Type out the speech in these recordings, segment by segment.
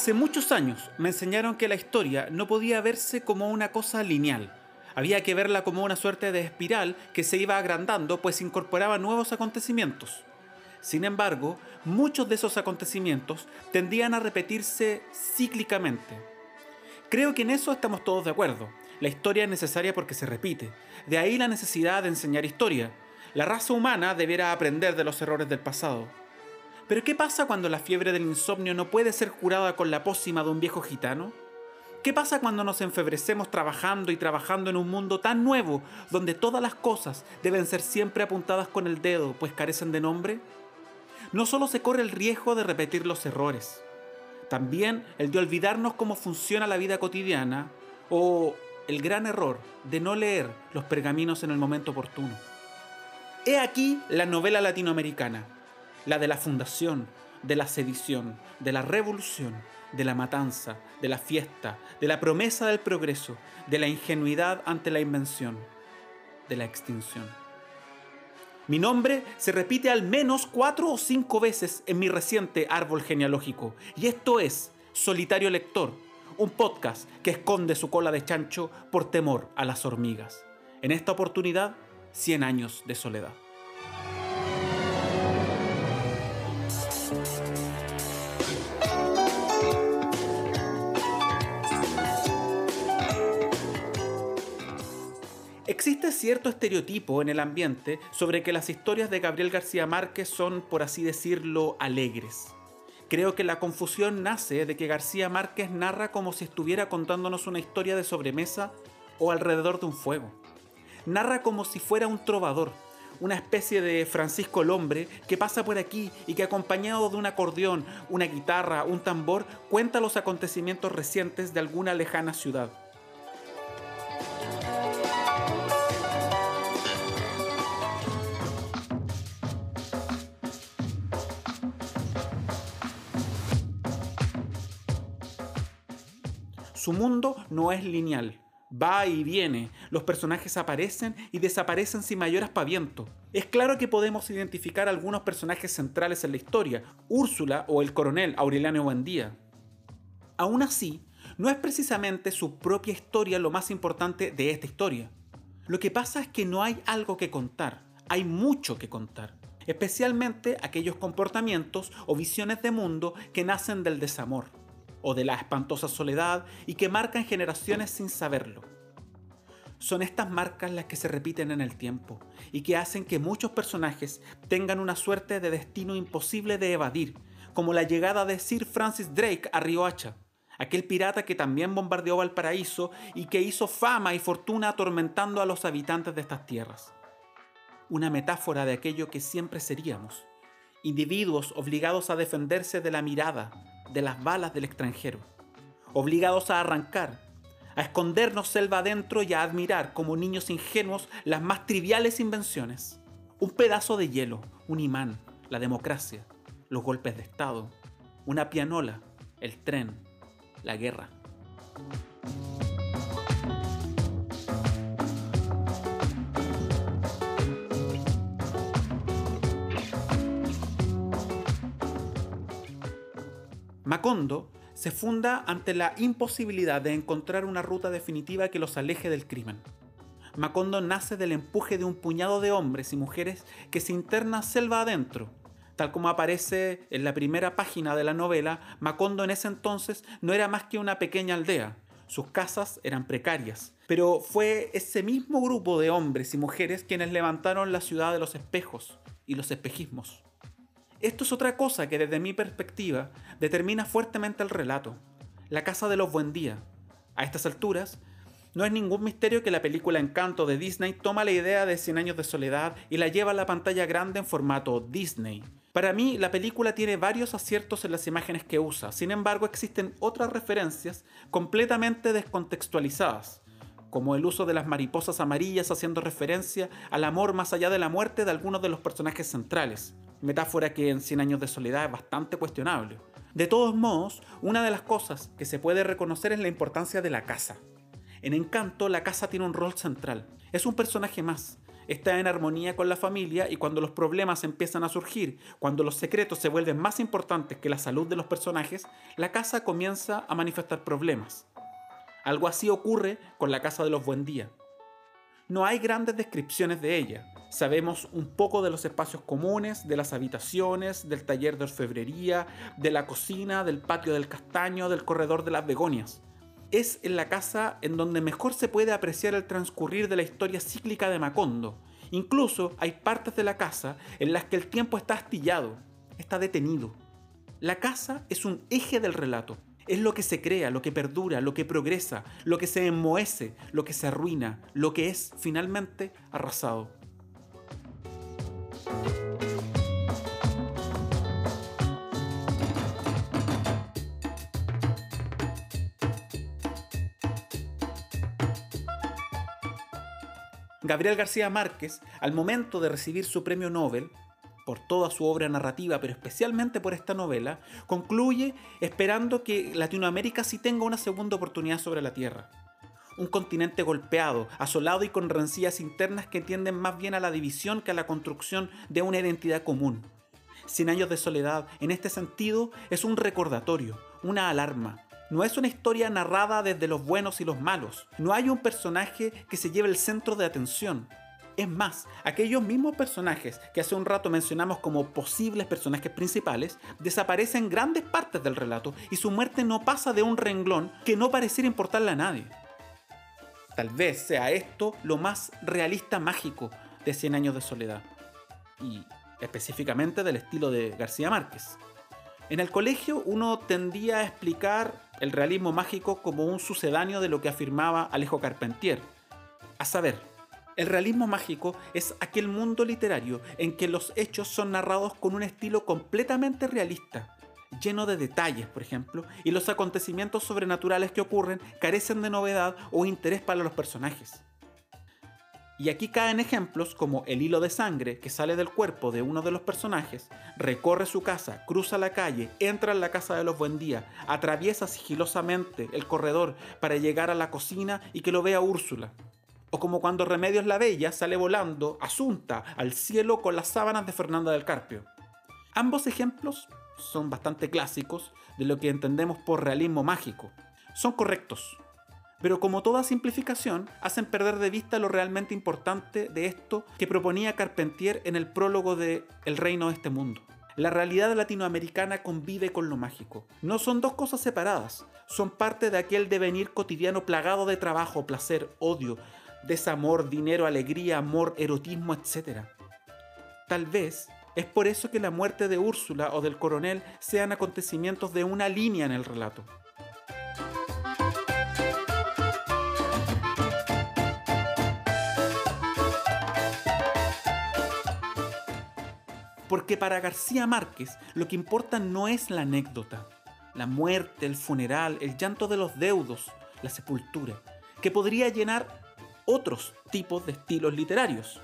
Hace muchos años me enseñaron que la historia no podía verse como una cosa lineal. Había que verla como una suerte de espiral que se iba agrandando pues incorporaba nuevos acontecimientos. Sin embargo, muchos de esos acontecimientos tendían a repetirse cíclicamente. Creo que en eso estamos todos de acuerdo. La historia es necesaria porque se repite. De ahí la necesidad de enseñar historia. La raza humana debiera aprender de los errores del pasado. Pero ¿qué pasa cuando la fiebre del insomnio no puede ser curada con la pócima de un viejo gitano? ¿Qué pasa cuando nos enfebrecemos trabajando y trabajando en un mundo tan nuevo donde todas las cosas deben ser siempre apuntadas con el dedo pues carecen de nombre? No solo se corre el riesgo de repetir los errores, también el de olvidarnos cómo funciona la vida cotidiana o el gran error de no leer los pergaminos en el momento oportuno. He aquí la novela latinoamericana, la de la fundación, de la sedición, de la revolución, de la matanza, de la fiesta, de la promesa del progreso, de la ingenuidad ante la invención, de la extinción. Mi nombre se repite al menos cuatro o cinco veces en mi reciente árbol genealógico, y esto es Solitario Lector, un podcast que esconde su cola de chancho por temor a las hormigas. En esta oportunidad, 100 años de soledad. Existe cierto estereotipo en el ambiente sobre que las historias de Gabriel García Márquez son, por así decirlo, alegres. Creo que la confusión nace de que García Márquez narra como si estuviera contándonos una historia de sobremesa o alrededor de un fuego. Narra como si fuera un trovador, una especie de Francisco el Hombre que pasa por aquí y que acompañado de un acordeón, una guitarra, un tambor, cuenta los acontecimientos recientes de alguna lejana ciudad. Su mundo no es lineal. Va y viene, los personajes aparecen y desaparecen sin mayor aspaviento. Es claro que podemos identificar algunos personajes centrales en la historia, Úrsula o el coronel Aureliano Buendía. Aún así, no es precisamente su propia historia lo más importante de esta historia. Lo que pasa es que no hay algo que contar, hay mucho que contar, especialmente aquellos comportamientos o visiones de mundo que nacen del desamor o de la espantosa soledad y que marcan generaciones sin saberlo. Son estas marcas las que se repiten en el tiempo y que hacen que muchos personajes tengan una suerte de destino imposible de evadir, como la llegada de Sir Francis Drake a Riohacha, aquel pirata que también bombardeó Valparaíso y que hizo fama y fortuna atormentando a los habitantes de estas tierras. Una metáfora de aquello que siempre seríamos, individuos obligados a defenderse de la mirada, de las balas del extranjero, obligados a arrancar, a escondernos selva adentro y a admirar como niños ingenuos las más triviales invenciones. Un pedazo de hielo, un imán, la democracia, los golpes de Estado, una pianola, el tren, la guerra. Macondo se funda ante la imposibilidad de encontrar una ruta definitiva que los aleje del crimen. Macondo nace del empuje de un puñado de hombres y mujeres que se internan selva adentro. Tal como aparece en la primera página de la novela, Macondo en ese entonces no era más que una pequeña aldea. Sus casas eran precarias, pero fue ese mismo grupo de hombres y mujeres quienes levantaron la ciudad de los espejos y los espejismos. Esto es otra cosa que desde mi perspectiva determina fuertemente el relato. La casa de los Buendía. A estas alturas, no es ningún misterio que la película Encanto de Disney toma la idea de 100 años de soledad y la lleva a la pantalla grande en formato Disney. Para mí, la película tiene varios aciertos en las imágenes que usa, sin embargo existen otras referencias completamente descontextualizadas, como el uso de las mariposas amarillas haciendo referencia al amor más allá de la muerte de algunos de los personajes centrales, metáfora que en 100 años de soledad es bastante cuestionable. De todos modos, una de las cosas que se puede reconocer es la importancia de la casa. En Encanto, la casa tiene un rol central. Es un personaje más. está en armonía con la familia y cuando los problemas empiezan a surgir, cuando los secretos se vuelven más importantes que la salud de los personajes, la casa comienza a manifestar problemas. Algo así ocurre con la casa de los Buendía. No hay grandes descripciones de ella. Sabemos un poco de los espacios comunes, de las habitaciones, del taller de orfebrería, de la cocina, del patio del castaño, del corredor de las begonias es en la casa en donde mejor se puede apreciar el transcurrir de la historia cíclica de Macondo. Incluso hay partes de la casa en las que el tiempo está astillado, está detenido. La casa es un eje del relato, es lo que se crea, lo que perdura, lo que progresa, lo que se enmohece, lo que se arruina, lo que es finalmente arrasado. Gabriel García Márquez, al momento de recibir su premio Nobel, por toda su obra narrativa, pero especialmente por esta novela, concluye esperando que Latinoamérica sí tenga una segunda oportunidad sobre la Tierra. Un continente golpeado, asolado y con rencillas internas que tienden más bien a la división que a la construcción de una identidad común. Cien años de soledad, en este sentido, es un recordatorio, una alarma, no es una historia narrada desde los buenos y los malos. No hay un personaje que se lleve el centro de atención. Es más, aquellos mismos personajes que hace un rato mencionamos como posibles personajes principales desaparecen grandes partes del relato y su muerte no pasa de un renglón que no pareciera importarle a nadie. Tal vez sea esto lo más realista mágico de Cien años de soledad y específicamente del estilo de García Márquez. En el colegio uno tendía a explicar el realismo mágico como un sucedáneo de lo que afirmaba Alejo Carpentier. A saber, el realismo mágico es aquel mundo literario en que los hechos son narrados con un estilo completamente realista, lleno de detalles, por ejemplo, y los acontecimientos sobrenaturales que ocurren carecen de novedad o interés para los personajes. Y aquí caen ejemplos como el hilo de sangre que sale del cuerpo de uno de los personajes, recorre su casa, cruza la calle, entra en la casa de los Buendía, atraviesa sigilosamente el corredor para llegar a la cocina y que lo vea Úrsula. O como cuando Remedios la Bella sale volando, asunta, al cielo con las sábanas de Fernanda del Carpio. Ambos ejemplos son bastante clásicos de lo que entendemos por realismo mágico. Son correctos, pero como toda simplificación, hacen perder de vista lo realmente importante de esto que proponía Carpentier en el prólogo de El reino de este mundo. La realidad latinoamericana convive con lo mágico. No son dos cosas separadas, son parte de aquel devenir cotidiano plagado de trabajo, placer, odio, desamor, dinero, alegría, amor, erotismo, etc. Tal vez es por eso que la muerte de Úrsula o del coronel sean acontecimientos de una línea en el relato. Porque para García Márquez lo que importa no es la anécdota, la muerte, el funeral, el llanto de los deudos, la sepultura, que podría llenar otros tipos de estilos literarios.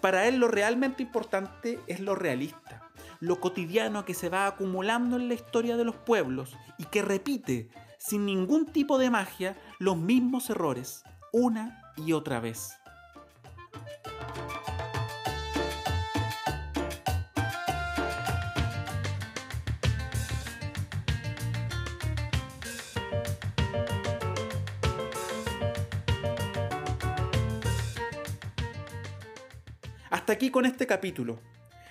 Para él lo realmente importante es lo realista, lo cotidiano que se va acumulando en la historia de los pueblos y que repite, sin ningún tipo de magia, los mismos errores, una y otra vez. Hasta aquí con este capítulo.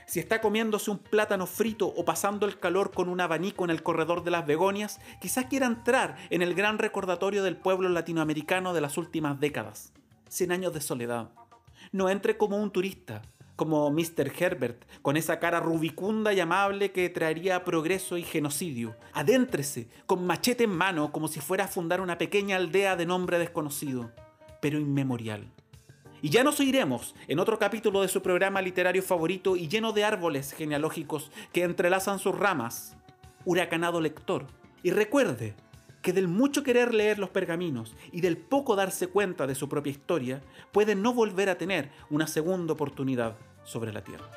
Si está comiéndose un plátano frito o pasando el calor con un abanico en el corredor de las begonias, quizás quiera entrar en el gran recordatorio del pueblo latinoamericano de las últimas décadas. 100 años de soledad. No entre como un turista, como Mr. Herbert, con esa cara rubicunda y amable que traería progreso y genocidio. Adéntrese, con machete en mano, como si fuera a fundar una pequeña aldea de nombre desconocido, pero inmemorial. Y ya nos oiremos en otro capítulo de su programa literario favorito y lleno de árboles genealógicos que entrelazan sus ramas. Huracanado lector. Y recuerde que del mucho querer leer los pergaminos y del poco darse cuenta de su propia historia, puede no volver a tener una segunda oportunidad sobre la Tierra.